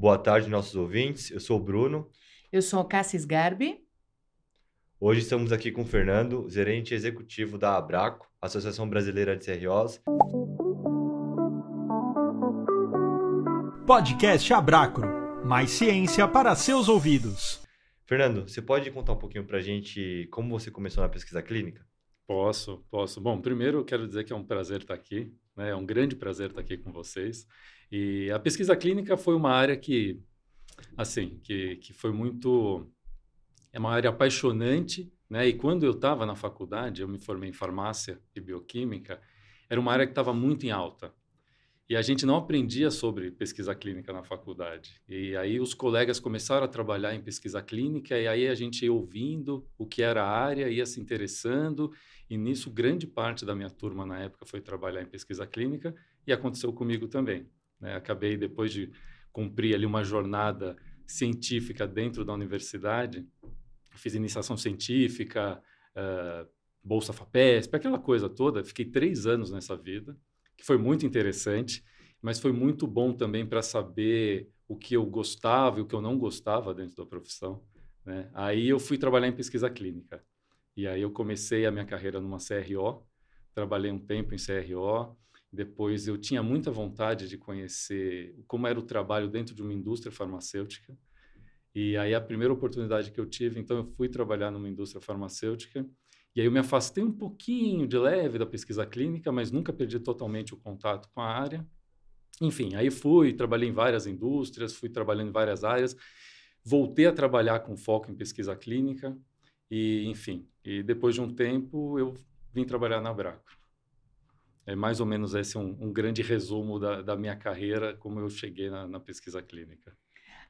Boa tarde, nossos ouvintes. Eu sou o Bruno. Eu sou Cassis Garbi. Hoje estamos aqui com o Fernando, gerente executivo da Abraco, Associação Brasileira de CROs. Podcast Abracro. Mais ciência para seus ouvidos. Fernando, você pode contar um pouquinho para a gente como você começou na pesquisa clínica? Posso, posso. Bom, primeiro eu quero dizer que é um prazer estar aqui, né? É um grande prazer estar aqui com vocês. E a pesquisa clínica foi uma área que, assim, que, que foi muito... É uma área apaixonante, né? E quando eu estava na faculdade, eu me formei em farmácia e bioquímica, era uma área que estava muito em alta. E a gente não aprendia sobre pesquisa clínica na faculdade. E aí os colegas começaram a trabalhar em pesquisa clínica, e aí a gente ia ouvindo o que era a área, ia se interessando, e nisso grande parte da minha turma na época foi trabalhar em pesquisa clínica, e aconteceu comigo também. Né? Acabei, depois de cumprir ali uma jornada científica dentro da universidade, fiz iniciação científica, uh, Bolsa FAPESP, aquela coisa toda. Fiquei três anos nessa vida, que foi muito interessante, mas foi muito bom também para saber o que eu gostava e o que eu não gostava dentro da profissão. Né? Aí eu fui trabalhar em pesquisa clínica. E aí eu comecei a minha carreira numa CRO, trabalhei um tempo em CRO, depois eu tinha muita vontade de conhecer como era o trabalho dentro de uma indústria farmacêutica. E aí a primeira oportunidade que eu tive, então eu fui trabalhar numa indústria farmacêutica. E aí eu me afastei um pouquinho de leve da pesquisa clínica, mas nunca perdi totalmente o contato com a área. Enfim, aí fui, trabalhei em várias indústrias, fui trabalhando em várias áreas, voltei a trabalhar com foco em pesquisa clínica e, enfim, e depois de um tempo eu vim trabalhar na Bracro. É mais ou menos esse um, um grande resumo da, da, minha carreira, como eu cheguei na, na, pesquisa clínica.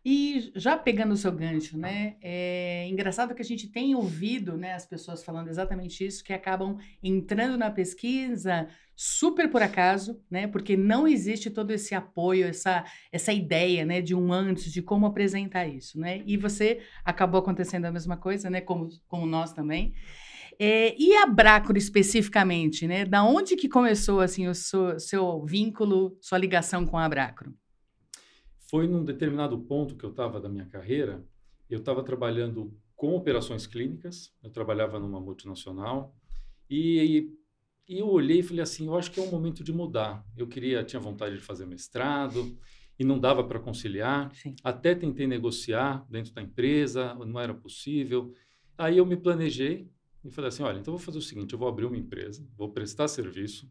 E já pegando o seu gancho, né? É engraçado que a gente tem ouvido, né, as pessoas falando exatamente isso, que acabam entrando na pesquisa super por acaso, né? Porque não existe todo esse apoio, essa, essa ideia, né, de um antes, de como apresentar isso, né? E você acabou acontecendo a mesma coisa, né? Como, como nós também. É, e a Brácora especificamente, né? Da onde que começou assim o seu, seu vínculo, sua ligação com a Brácora? Foi num determinado ponto que eu estava da minha carreira, eu estava trabalhando com operações clínicas, eu trabalhava numa multinacional e, e eu olhei e falei assim, eu acho que é um momento de mudar. Eu queria, tinha vontade de fazer mestrado e não dava para conciliar. Sim. Até tentei negociar dentro da empresa, não era possível. Aí eu me planejei e falei assim, olha, então vou fazer o seguinte, eu vou abrir uma empresa, vou prestar serviço.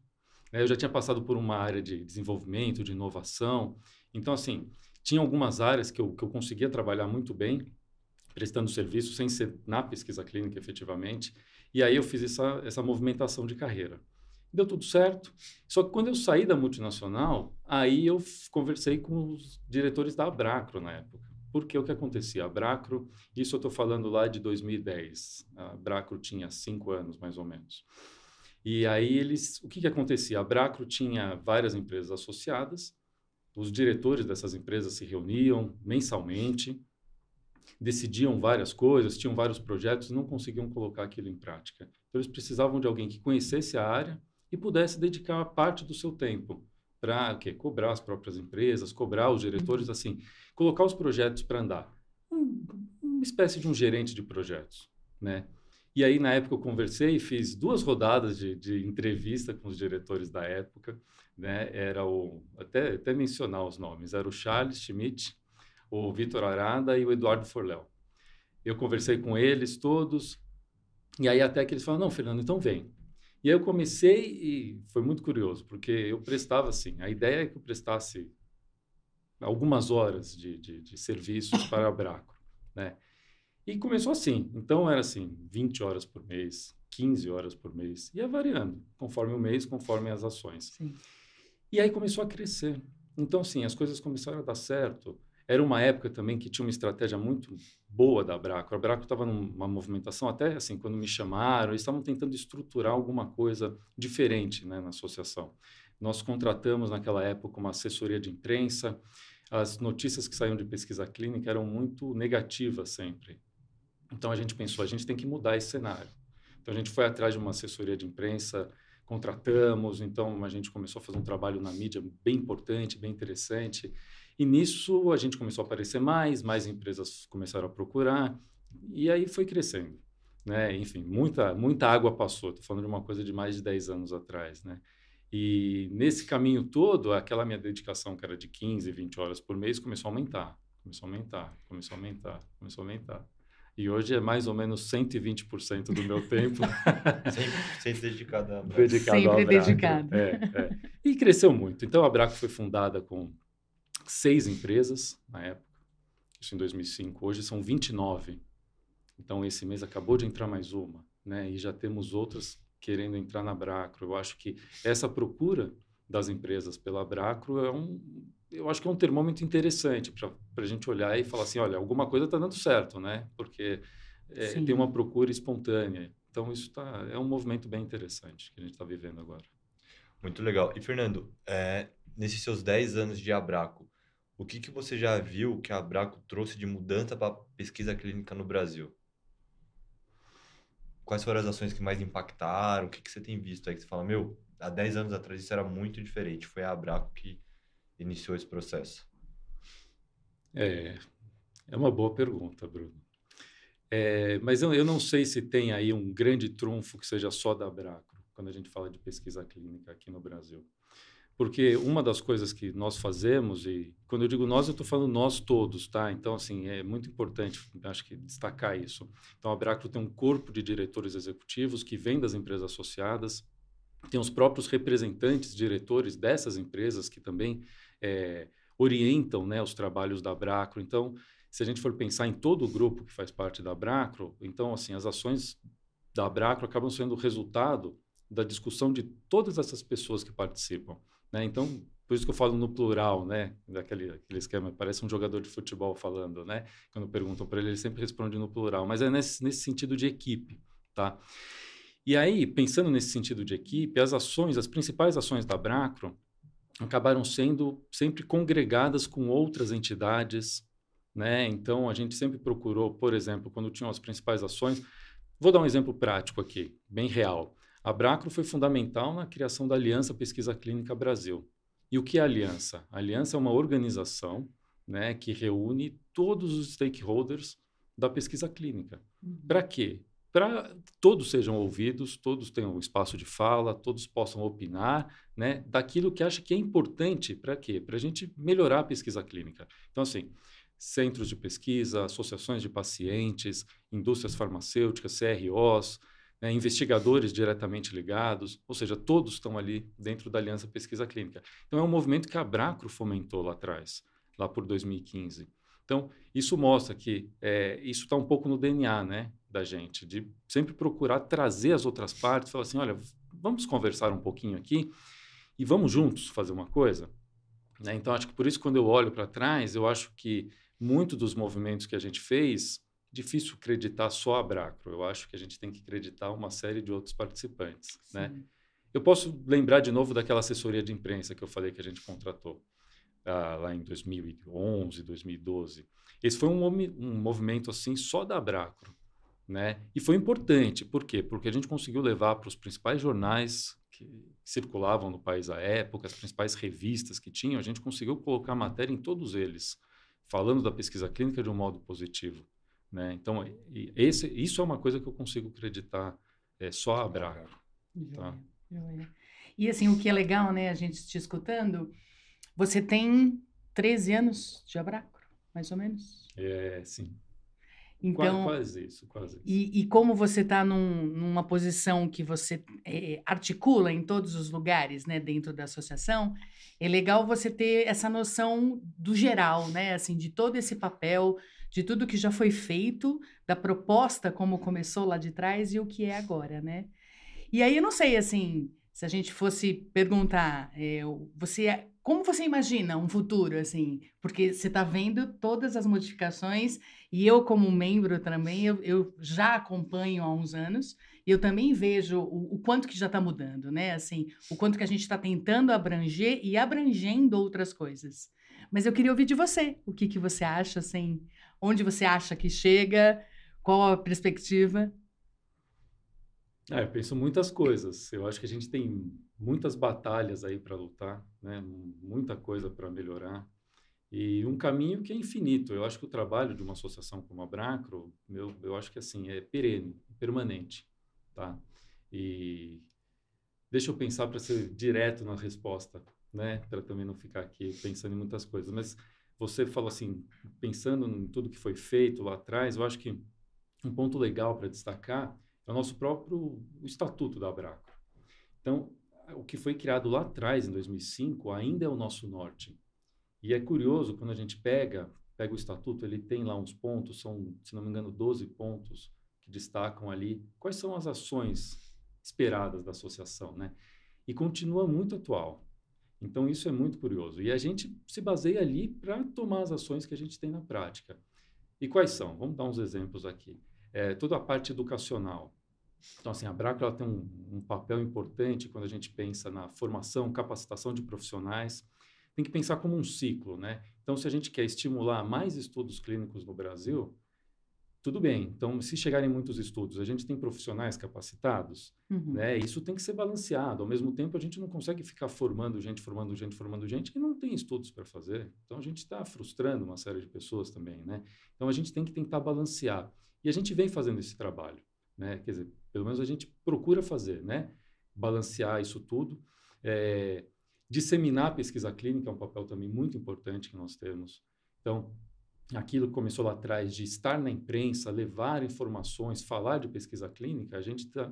Né? Eu já tinha passado por uma área de desenvolvimento, de inovação. Então, assim, tinha algumas áreas que eu, que eu conseguia trabalhar muito bem, prestando serviço, sem ser na pesquisa clínica efetivamente. E aí eu fiz essa, essa movimentação de carreira. Deu tudo certo. Só que quando eu saí da multinacional, aí eu conversei com os diretores da Abracro na época. Porque o que acontecia? A Bracro, isso eu estou falando lá de 2010. A Bracro tinha cinco anos, mais ou menos. E aí eles, o que, que acontecia? A Bracro tinha várias empresas associadas, os diretores dessas empresas se reuniam mensalmente, decidiam várias coisas, tinham vários projetos e não conseguiam colocar aquilo em prática. Então eles precisavam de alguém que conhecesse a área e pudesse dedicar parte do seu tempo para cobrar as próprias empresas, cobrar os diretores, uhum. assim, colocar os projetos para andar. Um, uma espécie de um gerente de projetos, né? E aí, na época, eu conversei e fiz duas rodadas de, de entrevista com os diretores da época, né? Era o... Até, até mencionar os nomes. Era o Charles Schmidt, o Vitor Arada e o Eduardo Forléu. Eu conversei com eles todos, e aí até que eles falaram, não, Fernando, então vem. E aí eu comecei e foi muito curioso, porque eu prestava assim, a ideia é que eu prestasse algumas horas de, de, de serviços para a Braco, né? E começou assim, então era assim, 20 horas por mês, 15 horas por mês, ia variando, conforme o mês, conforme as ações. Sim. E aí começou a crescer. Então, sim, as coisas começaram a dar certo. Era uma época também que tinha uma estratégia muito boa da Braco. A Braco estava numa movimentação, até assim, quando me chamaram, eles estavam tentando estruturar alguma coisa diferente né, na associação. Nós contratamos naquela época uma assessoria de imprensa. As notícias que saíam de pesquisa clínica eram muito negativas sempre. Então a gente pensou, a gente tem que mudar esse cenário. Então a gente foi atrás de uma assessoria de imprensa, contratamos, então a gente começou a fazer um trabalho na mídia bem importante, bem interessante E nisso a gente começou a aparecer mais, mais empresas começaram a procurar, e aí foi crescendo. Né? Enfim, muita, muita água passou. Estou falando de uma coisa de mais de 10 anos atrás. Né? E nesse caminho todo, aquela minha dedicação, que era de 15, 20 horas por mês, começou a aumentar, começou a aumentar, começou a aumentar, começou a aumentar. E hoje é mais ou menos 120% do meu tempo. sempre, sempre dedicado a dedicado Sempre dedicado. É, é. E cresceu muito. Então, a Braco foi fundada com seis empresas na época, isso em 2005. Hoje são 29. Então, esse mês acabou de entrar mais uma, né? E já temos outras querendo entrar na Bracro. Eu acho que essa procura das empresas pela Bracro é um, eu acho que é um termômetro interessante para a gente olhar e falar assim, olha, alguma coisa está dando certo, né? Porque é, tem uma procura espontânea. Então, isso tá, é um movimento bem interessante que a gente está vivendo agora. Muito legal. E, Fernando, é, nesses seus 10 anos de Abraco, o que, que você já viu que a Abraco trouxe de mudança para pesquisa clínica no Brasil? Quais foram as ações que mais impactaram? O que, que você tem visto aí que você fala, meu, há 10 anos atrás isso era muito diferente. Foi a Abraco que iniciou esse processo? É, é uma boa pergunta, Bruno. É, mas eu, eu não sei se tem aí um grande trunfo que seja só da Abraco, quando a gente fala de pesquisa clínica aqui no Brasil. Porque uma das coisas que nós fazemos, e quando eu digo nós, eu estou falando nós todos, tá? Então, assim, é muito importante, acho que, destacar isso. Então, a Abracro tem um corpo de diretores executivos que vem das empresas associadas, tem os próprios representantes, diretores dessas empresas que também é, orientam né, os trabalhos da Abracro. Então, se a gente for pensar em todo o grupo que faz parte da Abracro, então, assim, as ações da Abracro acabam sendo resultado da discussão de todas essas pessoas que participam. Né? Então, por isso que eu falo no plural, né? Daquele aquele esquema, parece um jogador de futebol falando, né? Quando perguntam para ele, ele sempre responde no plural, mas é nesse, nesse sentido de equipe, tá? E aí, pensando nesse sentido de equipe, as ações, as principais ações da Bracro acabaram sendo sempre congregadas com outras entidades, né? Então, a gente sempre procurou, por exemplo, quando tinham as principais ações, vou dar um exemplo prático aqui, bem real. A Bracro foi fundamental na criação da Aliança Pesquisa Clínica Brasil. E o que é a aliança? A aliança é uma organização né, que reúne todos os stakeholders da pesquisa clínica. Uhum. Para quê? Para todos sejam ouvidos, todos tenham um espaço de fala, todos possam opinar né, daquilo que acha que é importante para quê? Para a gente melhorar a pesquisa clínica. Então, assim, centros de pesquisa, associações de pacientes, indústrias farmacêuticas, CROs, né, investigadores diretamente ligados, ou seja, todos estão ali dentro da Aliança Pesquisa Clínica. Então, é um movimento que a Bracro fomentou lá atrás, lá por 2015. Então, isso mostra que é, isso está um pouco no DNA né, da gente, de sempre procurar trazer as outras partes, falar assim, olha, vamos conversar um pouquinho aqui e vamos juntos fazer uma coisa. Né? Então, acho que por isso, quando eu olho para trás, eu acho que muito dos movimentos que a gente fez difícil acreditar só a Bracro. Eu acho que a gente tem que acreditar uma série de outros participantes, né? Eu posso lembrar de novo daquela assessoria de imprensa que eu falei que a gente contratou ah, lá em 2011, 2012. Esse foi um, um movimento assim só da Bracro, né? E foi importante, por quê? Porque a gente conseguiu levar para os principais jornais que circulavam no país à época, as principais revistas que tinham, a gente conseguiu colocar matéria em todos eles, falando da pesquisa clínica de um modo positivo. Né? Então, esse, isso é uma coisa que eu consigo acreditar é, só a Braco. Tá? E assim, o que é legal, né, a gente te escutando, você tem 13 anos de Abraco, mais ou menos? É, sim. Então, quase, isso, quase isso. E, e como você está num, numa posição que você é, articula em todos os lugares, né, dentro da associação, é legal você ter essa noção do geral, né, assim, de todo esse papel, de tudo que já foi feito, da proposta como começou lá de trás e o que é agora, né? E aí eu não sei, assim, se a gente fosse perguntar, é, você, como você imagina um futuro, assim? Porque você está vendo todas as modificações e eu, como membro também, eu, eu já acompanho há uns anos e eu também vejo o, o quanto que já está mudando, né? Assim, o quanto que a gente está tentando abranger e abrangendo outras coisas. Mas eu queria ouvir de você, o que, que você acha, assim, Onde você acha que chega? Qual a perspectiva? É, eu penso muitas coisas. Eu acho que a gente tem muitas batalhas aí para lutar, né? Muita coisa para melhorar. E um caminho que é infinito. Eu acho que o trabalho de uma associação como a Bracro, eu, eu acho que assim, é perene, permanente, tá? E deixa eu pensar para ser direto na resposta, né? Para também não ficar aqui pensando em muitas coisas. Mas você falou assim, pensando em tudo que foi feito lá atrás, eu acho que um ponto legal para destacar é o nosso próprio estatuto da Bracro. Então, o que foi criado lá atrás, em 2005, ainda é o nosso norte. E é curioso, quando a gente pega, pega o estatuto, ele tem lá uns pontos, são, se não me engano, 12 pontos que destacam ali quais são as ações esperadas da associação, né? E continua muito atual. Então, isso é muito curioso. E a gente se baseia ali para tomar as ações que a gente tem na prática. E quais são? Vamos dar uns exemplos aqui. É, toda a parte educacional. Então, assim, a Braco ela tem um, um papel importante quando a gente pensa na formação, capacitação de profissionais tem que pensar como um ciclo, né? Então, se a gente quer estimular mais estudos clínicos no Brasil, tudo bem. Então, se chegarem muitos estudos, a gente tem profissionais capacitados, uhum. né? Isso tem que ser balanceado. Ao mesmo tempo, a gente não consegue ficar formando gente, formando gente, formando gente que não tem estudos para fazer. Então, a gente está frustrando uma série de pessoas também, né? Então, a gente tem que tentar balancear. E a gente vem fazendo esse trabalho, né? Quer dizer, pelo menos a gente procura fazer, né? Balancear isso tudo. É, Disseminar a pesquisa clínica é um papel também muito importante que nós temos. Então, aquilo que começou lá atrás de estar na imprensa, levar informações, falar de pesquisa clínica, a gente tá,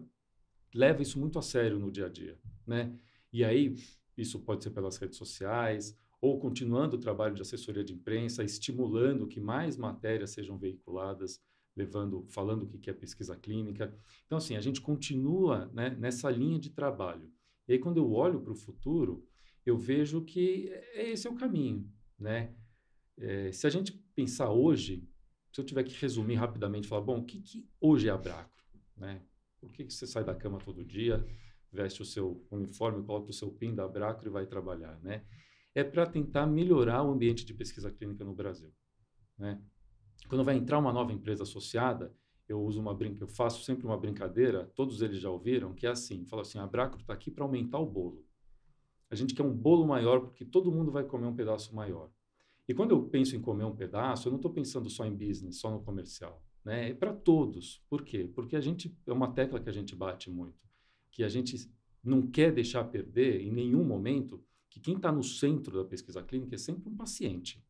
leva isso muito a sério no dia a dia, né? E aí, isso pode ser pelas redes sociais, ou continuando o trabalho de assessoria de imprensa, estimulando que mais matérias sejam veiculadas, levando, falando o que é pesquisa clínica. Então, assim, a gente continua né, nessa linha de trabalho. E aí, quando eu olho para o futuro, eu vejo que é, esse é o caminho, né? É, se a gente pensar hoje, se eu tiver que resumir rapidamente, falar, bom, o que, que hoje é a Bracro, né? Por que, que você sai da cama todo dia, veste o seu uniforme, coloca o seu PIN da Bracro e vai trabalhar, né? É para tentar melhorar o ambiente de pesquisa clínica no Brasil, né? Quando vai entrar uma nova empresa associada, eu uso uma brinca, eu faço sempre uma brincadeira, todos eles já ouviram, que é assim, fala assim, a Bracro está aqui para aumentar o bolo. A gente quer um bolo maior porque todo mundo vai comer um pedaço maior. E quando eu penso em comer um pedaço, eu não estou pensando só em business, só no comercial. Né? É para todos. Por quê? Porque a gente é uma tecla que a gente bate muito, que a gente não quer deixar perder em nenhum momento que quem está no centro da pesquisa clínica é sempre um paciente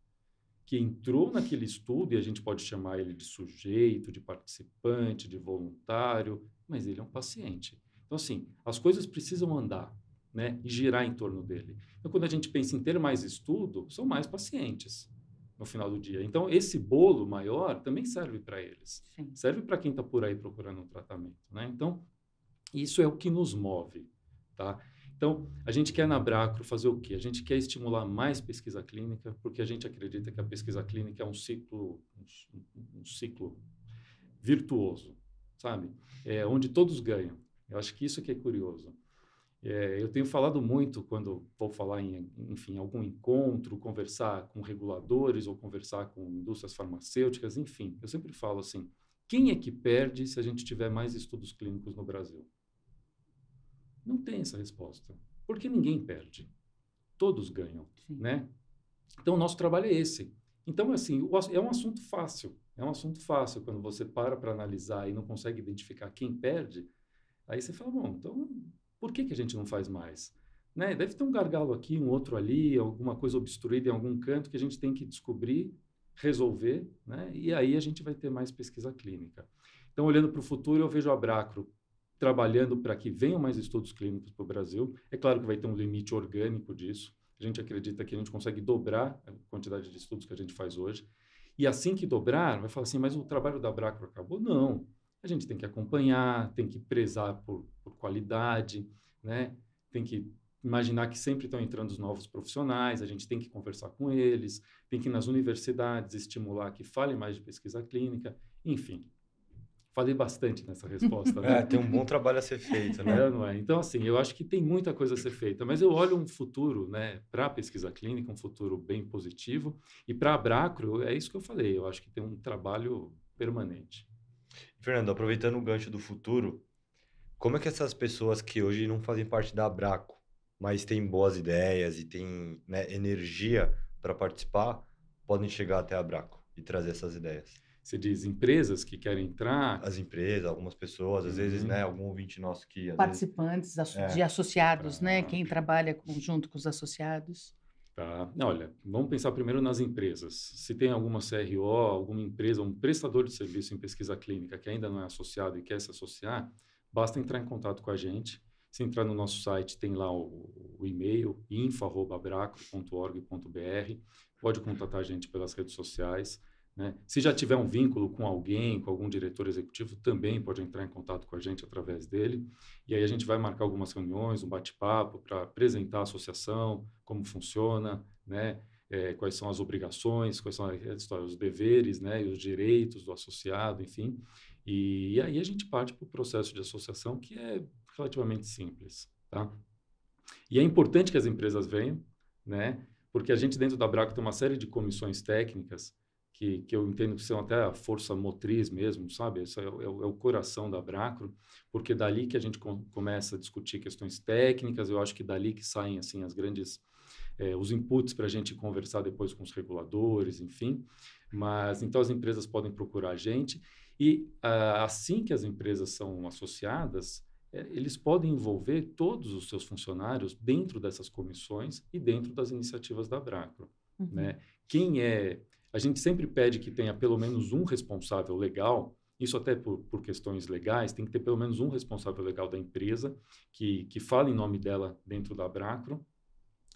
que entrou naquele estudo e a gente pode chamar ele de sujeito, de participante, de voluntário, mas ele é um paciente. Então assim, as coisas precisam andar né, e girar em torno dele. Então, quando a gente pensa em ter mais estudo, são mais pacientes no final do dia. Então, esse bolo maior também serve para eles. Sim. Serve para quem está por aí procurando um tratamento. Né? Então, isso é o que nos move. Tá? Então, a gente quer na Bracro fazer o quê? A gente quer estimular mais pesquisa clínica, porque a gente acredita que a pesquisa clínica é um ciclo, um, um ciclo virtuoso, sabe? É, onde todos ganham. Eu acho que isso que é curioso. É, eu tenho falado muito quando vou falar em, enfim, algum encontro, conversar com reguladores ou conversar com indústrias farmacêuticas, enfim, eu sempre falo assim: quem é que perde se a gente tiver mais estudos clínicos no Brasil? Não tem essa resposta, porque ninguém perde, todos ganham, Sim. né? Então o nosso trabalho é esse. Então assim, é um assunto fácil, é um assunto fácil quando você para para analisar e não consegue identificar quem perde. Aí você fala, bom, então por que, que a gente não faz mais? Né? Deve ter um gargalo aqui, um outro ali, alguma coisa obstruída em algum canto que a gente tem que descobrir, resolver, né? e aí a gente vai ter mais pesquisa clínica. Então, olhando para o futuro, eu vejo a Bracro trabalhando para que venham mais estudos clínicos para o Brasil. É claro que vai ter um limite orgânico disso. A gente acredita que a gente consegue dobrar a quantidade de estudos que a gente faz hoje. E assim que dobrar, vai falar assim, mas o trabalho da Bracro acabou? Não a gente tem que acompanhar, tem que prezar por, por qualidade, né? tem que imaginar que sempre estão entrando os novos profissionais, a gente tem que conversar com eles, tem que ir nas universidades estimular que fale mais de pesquisa clínica, enfim. Falei bastante nessa resposta. Né? É, tem um bom trabalho a ser feito, né? É, não é? Então, assim, eu acho que tem muita coisa a ser feita, mas eu olho um futuro, né, para a pesquisa clínica, um futuro bem positivo, e para a Bracro, é isso que eu falei, eu acho que tem um trabalho permanente. Fernando, aproveitando o gancho do futuro, como é que essas pessoas que hoje não fazem parte da Abraco, mas têm boas ideias e têm né, energia para participar, podem chegar até a Braco e trazer essas ideias? Você diz empresas que querem entrar? As empresas, algumas pessoas, às vezes, Uhum. né, algum ouvinte nosso que vezes, Participantes asso- É. de associados, né? Quem trabalha com- junto com os associados. Tá. Olha, vamos pensar primeiro nas empresas. Se tem alguma CRO, alguma empresa, um prestador de serviço em pesquisa clínica que ainda não é associado e quer se associar, basta entrar em contato com a gente. Se entrar no nosso site, tem lá o, o e-mail info@bracro.org.br. Pode contatar a gente pelas redes sociais. Né? Se já tiver um vínculo com alguém, com algum diretor executivo, também pode entrar em contato com a gente através dele. E aí a gente vai marcar algumas reuniões, um bate-papo para apresentar a associação, como funciona, né? É, quais são as obrigações, quais são os deveres, né? E os direitos do associado, enfim. E, e aí a gente parte para o processo de associação, que é relativamente simples, tá? E é importante que as empresas venham, né? Porque a gente dentro da Braco tem uma série de comissões técnicas que, que eu entendo que são até a força motriz mesmo, sabe? Isso é, o- é é o coração da Bracro, porque é dali que a gente com- começa a discutir questões técnicas, eu acho que dali que saem, assim, as grandes, eh, os inputs para a gente conversar depois com os reguladores, enfim. Mas, então, as empresas podem procurar a gente e, ah, assim que as empresas são associadas, eh, eles podem envolver todos os seus funcionários dentro dessas comissões e dentro das iniciativas da Bracro Uhum. né? Quem é... A gente sempre pede que tenha pelo menos um responsável legal, isso até por, por questões legais, tem que ter pelo menos um responsável legal da empresa que, que fale em nome dela dentro da Bracro,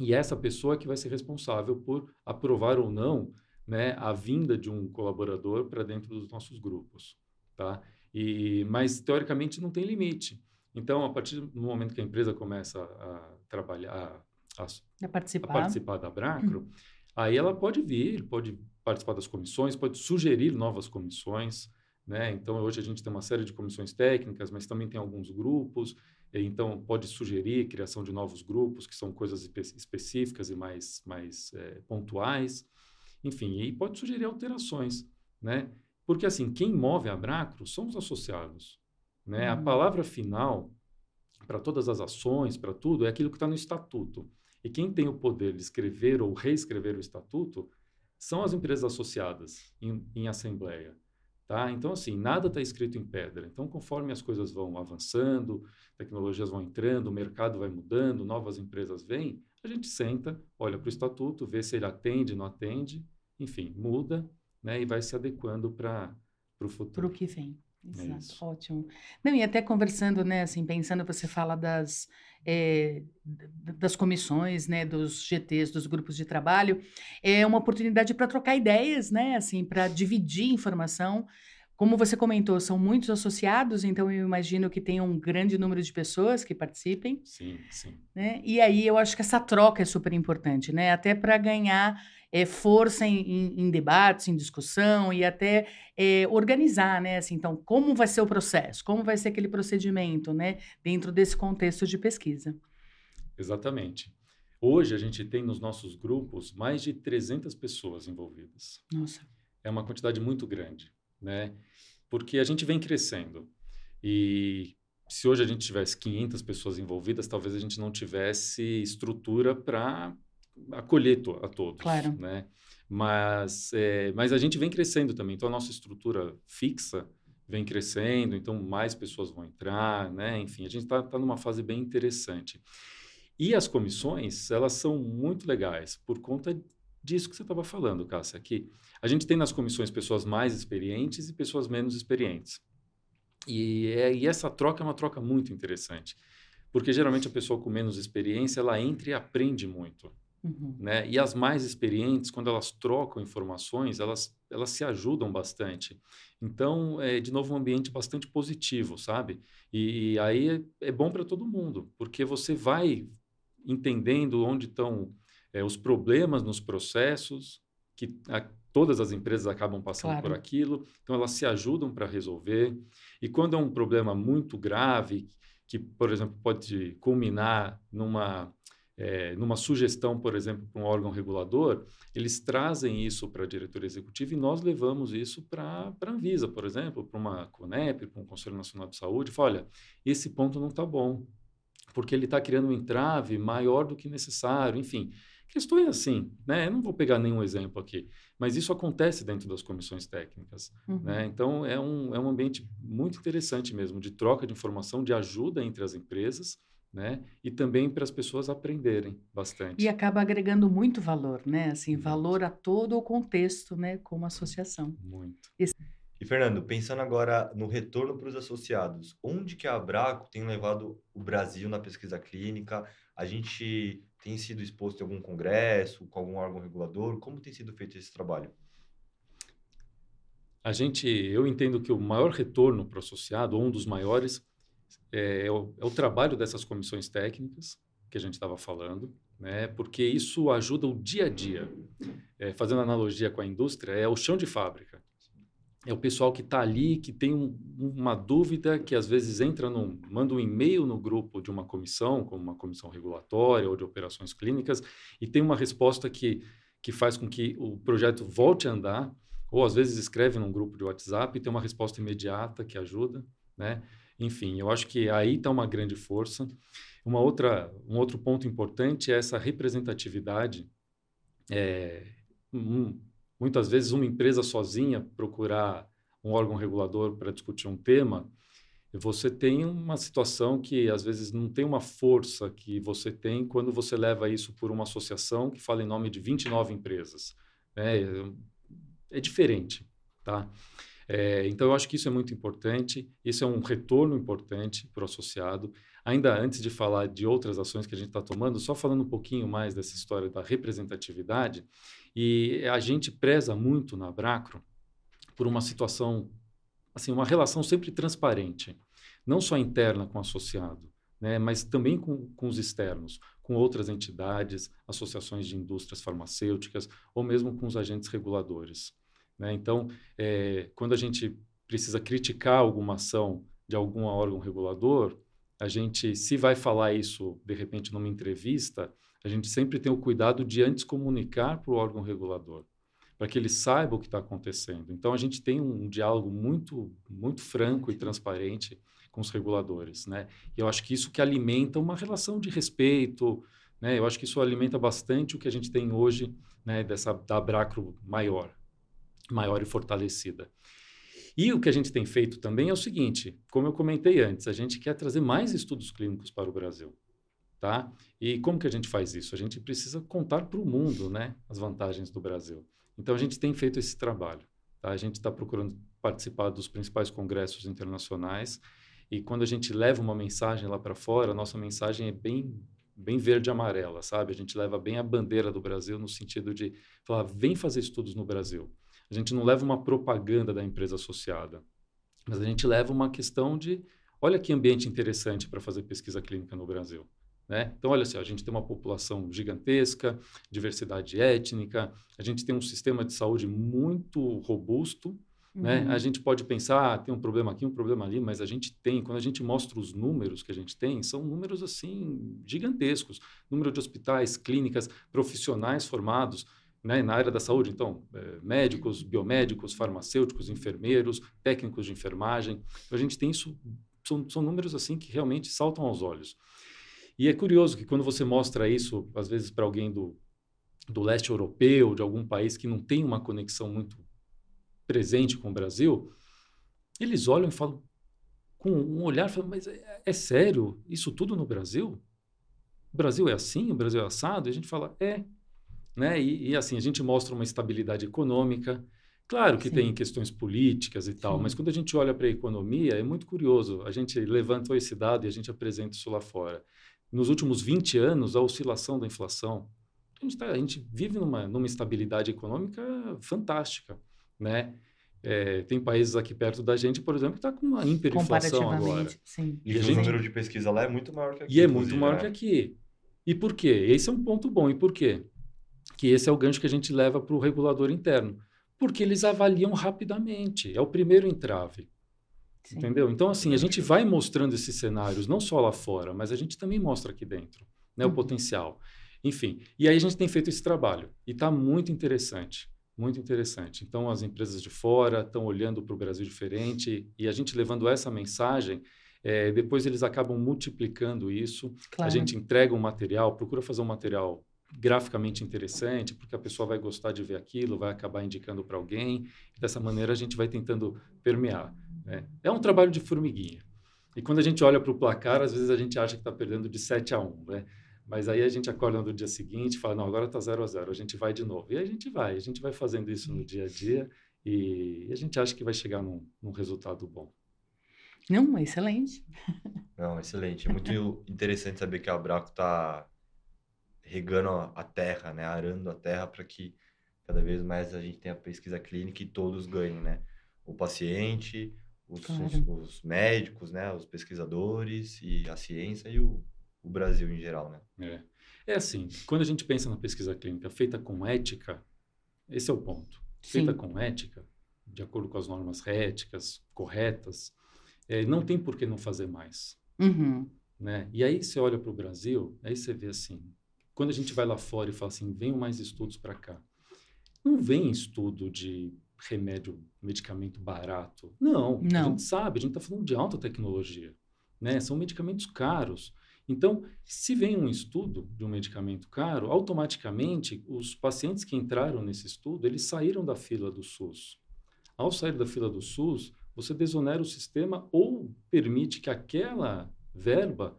e essa pessoa é que vai ser responsável por aprovar ou não né, a vinda de um colaborador para dentro dos nossos grupos, tá? E, mas, teoricamente, não tem limite. Então, a partir do momento que a empresa começa a trabalhar, a, a A a participar. participar da Bracro, aí ela pode vir, pode participar das comissões, pode sugerir novas comissões, né? Então hoje a gente tem uma série de comissões técnicas, mas também tem alguns grupos, então pode sugerir criação de novos grupos que são coisas espe- específicas e mais mais eh, pontuais, enfim, e pode sugerir alterações, né? Porque assim quem move a Bracro são os associados, né? A Uhum. palavra final para todas as ações, para tudo, é aquilo que está no estatuto. E quem tem o poder de escrever ou reescrever o estatuto são as empresas associadas em, em assembleia. Tá? Então, assim, nada está escrito em pedra. Então, conforme as coisas vão avançando, tecnologias vão entrando, o mercado vai mudando, novas empresas vêm, a gente senta, olha para o estatuto, vê se ele atende, não atende, enfim, muda né, e vai se adequando para o Para futuro. o que vem. Exato, isso. ótimo. Não, e até conversando, né, assim, pensando, você fala das, d- das comissões, né, dos GTs, dos grupos de trabalho, é uma oportunidade para trocar ideias, né, assim, para dividir informação. Como você comentou, são muitos associados, então eu imagino que tenha um grande número de pessoas que participem, Sim, sim. né? E aí eu acho que essa troca é super importante, né? Até para ganhar eh, força em, em- em debates, em discussão e até eh, organizar, né? Assim, então, como vai ser o processo? Como vai ser aquele procedimento, né? Dentro desse contexto de pesquisa. Exatamente. Hoje a gente tem nos nossos grupos mais de 300 pessoas envolvidas. Nossa. É uma quantidade muito grande, né? Porque a gente vem crescendo. E se hoje a gente tivesse 500 pessoas envolvidas, talvez a gente não tivesse estrutura para acolher to a todos, Claro. né? Mas, é, mas a gente vem crescendo também. Então a nossa estrutura fixa vem crescendo, então mais pessoas vão entrar, né? Enfim, a gente está tá numa fase bem interessante. E as comissões, elas são muito legais por conta disso que você estava falando, Cássia, que a gente tem nas comissões pessoas mais experientes e pessoas menos experientes. E, é- e essa troca é uma troca muito interessante, porque geralmente a pessoa com menos experiência, ela entra e aprende muito, Uhum. né? E as mais experientes, quando elas trocam informações, elas, elas se ajudam bastante. Então, é, de novo, um ambiente bastante positivo, sabe? E, e aí é, é bom para todo mundo, porque você vai entendendo onde estão é, os problemas nos processos, que a- todas as empresas acabam passando Claro. por aquilo, então elas se ajudam para resolver. E quando é um problema muito grave, que, por exemplo, pode culminar numa, eh, numa sugestão, por exemplo, para um órgão regulador, eles trazem isso para a diretoria executiva e nós levamos isso para a Anvisa, por exemplo, para uma CONEP, para um Conselho Nacional de Saúde, fala, olha, esse ponto não está bom, porque ele está criando um entrave maior do que necessário, enfim. Questões assim, né? Eu não vou pegar nenhum exemplo aqui, mas isso acontece dentro das comissões técnicas, Uhum. né? Então, é um, é um ambiente muito interessante mesmo, de troca de informação, de ajuda entre as empresas, né? E também para as pessoas aprenderem bastante. E acaba agregando muito valor, né? Assim, Muito. valor a todo o contexto, né? Como associação. Muito. E, Fernando, pensando agora no retorno para os associados, onde que a Abraco tem levado o Brasil na pesquisa clínica? A gente tem sido exposto em algum congresso, com algum órgão regulador? Como tem sido feito esse trabalho? A gente, eu entendo que o maior retorno para o associado, ou um dos maiores, é, é o, é o trabalho dessas comissões técnicas que a gente estava falando, né? Porque isso ajuda o dia a dia. É, fazendo analogia com a indústria, é o chão de fábrica. É o pessoal que está ali, que tem um- uma dúvida, que às vezes entra num, manda um e-mail no grupo de uma comissão, como uma comissão regulatória ou de operações clínicas, e tem uma resposta que, que faz com que o projeto volte a andar, ou às vezes escreve num grupo de WhatsApp e tem uma resposta imediata que ajuda, né? Enfim, eu acho que aí está uma grande força. Uma outra, um outro ponto importante é essa representatividade. É, um- muitas vezes uma empresa sozinha procurar um órgão regulador para discutir um tema, você tem uma situação que às vezes não tem uma força que você tem quando você leva isso por uma associação que fala em nome de 29 empresas. Né? É diferente, tá? É, então, eu acho que isso é muito importante, isso é um retorno importante para o associado. Ainda antes de falar de outras ações que a gente está tomando, só falando um pouquinho mais dessa história da representatividade, e a gente preza muito na Bracro por uma situação, assim, uma relação sempre transparente, não só interna com o associado, né, mas também com, com os externos, com outras entidades, associações de indústrias farmacêuticas, ou mesmo com os agentes reguladores. Né? Então, é, quando a gente precisa criticar alguma ação de algum órgão regulador, a gente, se vai falar isso de repente numa entrevista, a gente sempre tem o cuidado de antes comunicar para o órgão regulador, para que ele saiba o que está acontecendo. Então, a gente tem um diálogo muito, muito franco e transparente com os reguladores, né? E eu acho que isso que alimenta uma relação de respeito, né? Eu acho que isso alimenta bastante o que a gente tem hoje, né? Dessa da Bracro maior, maior e fortalecida. E o que a gente tem feito também é o seguinte, como eu comentei antes, a gente quer trazer mais estudos clínicos para o Brasil, tá? E como que a gente faz isso? A gente precisa contar para o mundo, né, as vantagens do Brasil. Então a gente tem feito esse trabalho, tá? A gente está procurando participar dos principais congressos internacionais e quando a gente leva uma mensagem lá para fora, a nossa mensagem é bem bem verde e amarela, sabe? A gente leva bem a bandeira do Brasil no sentido de falar, vem fazer estudos no Brasil. A gente não leva uma propaganda da empresa associada, mas a gente leva uma questão de, olha que ambiente interessante para fazer pesquisa clínica no Brasil. Né? Então, olha só, a gente tem uma população gigantesca, diversidade étnica, a gente tem um sistema de saúde muito robusto, né? Uhum. A gente pode pensar, ah, tem um problema aqui, um problema ali, mas a gente tem, quando a gente mostra os números que a gente tem, são números assim gigantescos. Número de hospitais, clínicas, profissionais formados né, na área da saúde. Então, eh, médicos, biomédicos, farmacêuticos, enfermeiros, técnicos de enfermagem. Então, a gente tem isso, são, são números assim que realmente saltam aos olhos. E é curioso que quando você mostra isso, às vezes, para alguém do, do leste europeu, de algum país que não tem uma conexão muito presente com o Brasil, eles olham e falam com um olhar, falam, mas é, é sério isso tudo no Brasil? O Brasil é assim? O Brasil é assado? E a gente fala, é. Né? E, e assim, a gente mostra uma estabilidade econômica. Claro que Sim. tem questões políticas e tal, Sim. mas quando a gente olha para a economia, é muito curioso. A gente levantou esse dado e a gente apresenta isso lá fora. Nos últimos 20 anos, a oscilação da inflação, a gente, tá, a gente vive numa, numa estabilidade econômica fantástica, né? É, tem países aqui perto da gente, por exemplo, que está com uma hiperinflação agora. Comparativamente, sim. E, E a que gente- o número de pesquisa lá é muito maior que aqui. E é muito maior né? que aqui. E por quê? Esse é um ponto bom. E por quê? Que esse é o gancho que a gente leva para o regulador interno. Porque eles avaliam rapidamente. É o primeiro entrave. sim. Entendeu? Então, assim, a gente vai mostrando esses cenários, não só lá fora, mas a gente também mostra aqui dentro, né? O Uhum. potencial. Enfim, e aí a gente tem feito esse trabalho. E está muito interessante, muito interessante. Então, as empresas de fora estão olhando para o Brasil diferente e a gente levando essa mensagem, eh, depois eles acabam multiplicando isso. Claro. A gente entrega um material, procura fazer um material graficamente interessante, porque a pessoa vai gostar de ver aquilo, vai acabar indicando para alguém. Dessa maneira, a gente vai tentando permear. Né? É um trabalho de formiguinha. E quando a gente olha para o placar, às vezes a gente acha que está perdendo de 7 a 1, né? Mas aí a gente acorda no dia seguinte e fala, não, agora está 0 a 0, a gente vai de novo. E aí a gente vai, a gente vai fazendo isso no dia a dia e a gente acha que vai chegar num, num resultado bom. Não, excelente. Não, excelente. É muito interessante saber que a Abraco está regando a terra, né? Arando a terra para que cada vez mais a gente tenha pesquisa clínica e todos ganhem, né? O paciente, os, claro. os, os, médicos, né? Os pesquisadores e a ciência e o, o Brasil em geral, né? É. é assim, quando a gente pensa na pesquisa clínica feita com ética, esse é o ponto. Sim. Feita com ética, de acordo com as normas éticas corretas, é, não tem por que não fazer mais. Uhum. Né? E aí você olha para o Brasil, aí você vê assim, quando a gente vai lá fora e fala assim, venham mais estudos para cá, não vem estudo de remédio, medicamento barato. Não, não. a gente sabe, a gente está falando de alta tecnologia. Né? São medicamentos caros. Então, se vem um estudo de um medicamento caro, automaticamente os pacientes que entraram nesse estudo, eles saíram da fila do SUS. Ao sair da fila do SUS, você desonera o sistema ou permite que aquela verba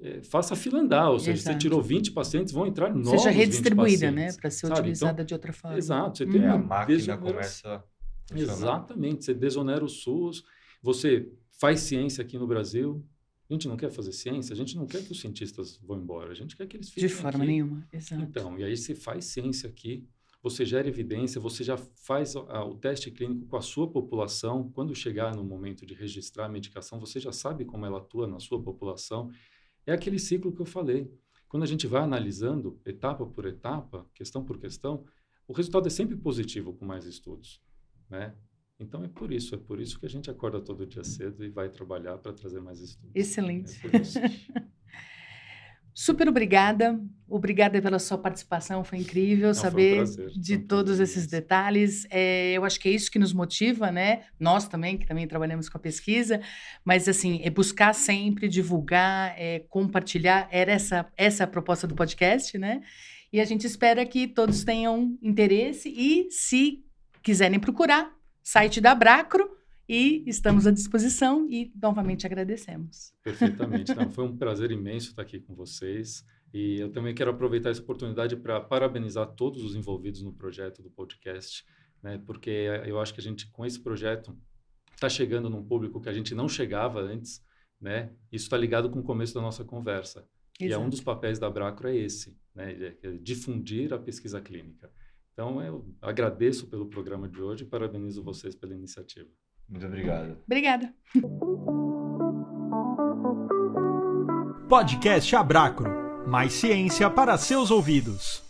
é, faça a fila andar, ou seja, Exato. você tirou 20 pacientes, vão entrar novos Seja redistribuída, né, para ser sabe? utilizada então, de outra forma. Exato, você tem uhum. a máquina começa a Exatamente, você desonera o SUS, você faz ciência aqui no Brasil, a gente não quer fazer ciência, a gente não quer que os cientistas vão embora, a gente quer que eles fiquem De forma aqui. nenhuma, exato. Então, e aí você faz ciência aqui, você gera evidência, você já faz a, o teste clínico com a sua população. Quando chegar no momento de registrar a medicação, você já sabe como ela atua na sua população. É aquele ciclo que eu falei. Quando a gente vai analisando etapa por etapa, questão por questão, o resultado é sempre positivo com mais estudos, né? Então é por isso, é por isso que a gente acorda todo dia cedo e vai trabalhar para trazer mais estudos. Excelente. É Super obrigada. Obrigada pela sua participação, foi incrível Não, saber um de um todos esses detalhes. É, eu acho que é isso que nos motiva, né? Nós também, que também trabalhamos com a pesquisa, mas assim, é buscar sempre, divulgar, é, compartilhar. Era essa, essa a proposta do podcast, né? E a gente espera que todos tenham interesse e, se quiserem procurar, site da Bracro e estamos à disposição e novamente agradecemos. Perfeitamente. Não, foi um prazer imenso estar aqui com vocês. E eu também quero aproveitar essa oportunidade para parabenizar todos os envolvidos no projeto do podcast, né? porque eu acho que a gente, com esse projeto, está chegando num público que a gente não chegava antes. Né? Isso está ligado com o começo da nossa conversa. Exato. E é um dos papéis da Bracro é esse, né? É difundir a pesquisa clínica. Então, eu agradeço pelo programa de hoje e parabenizo vocês pela iniciativa. Muito obrigado. Obrigada. Podcast Abracro. Mais ciência para seus ouvidos.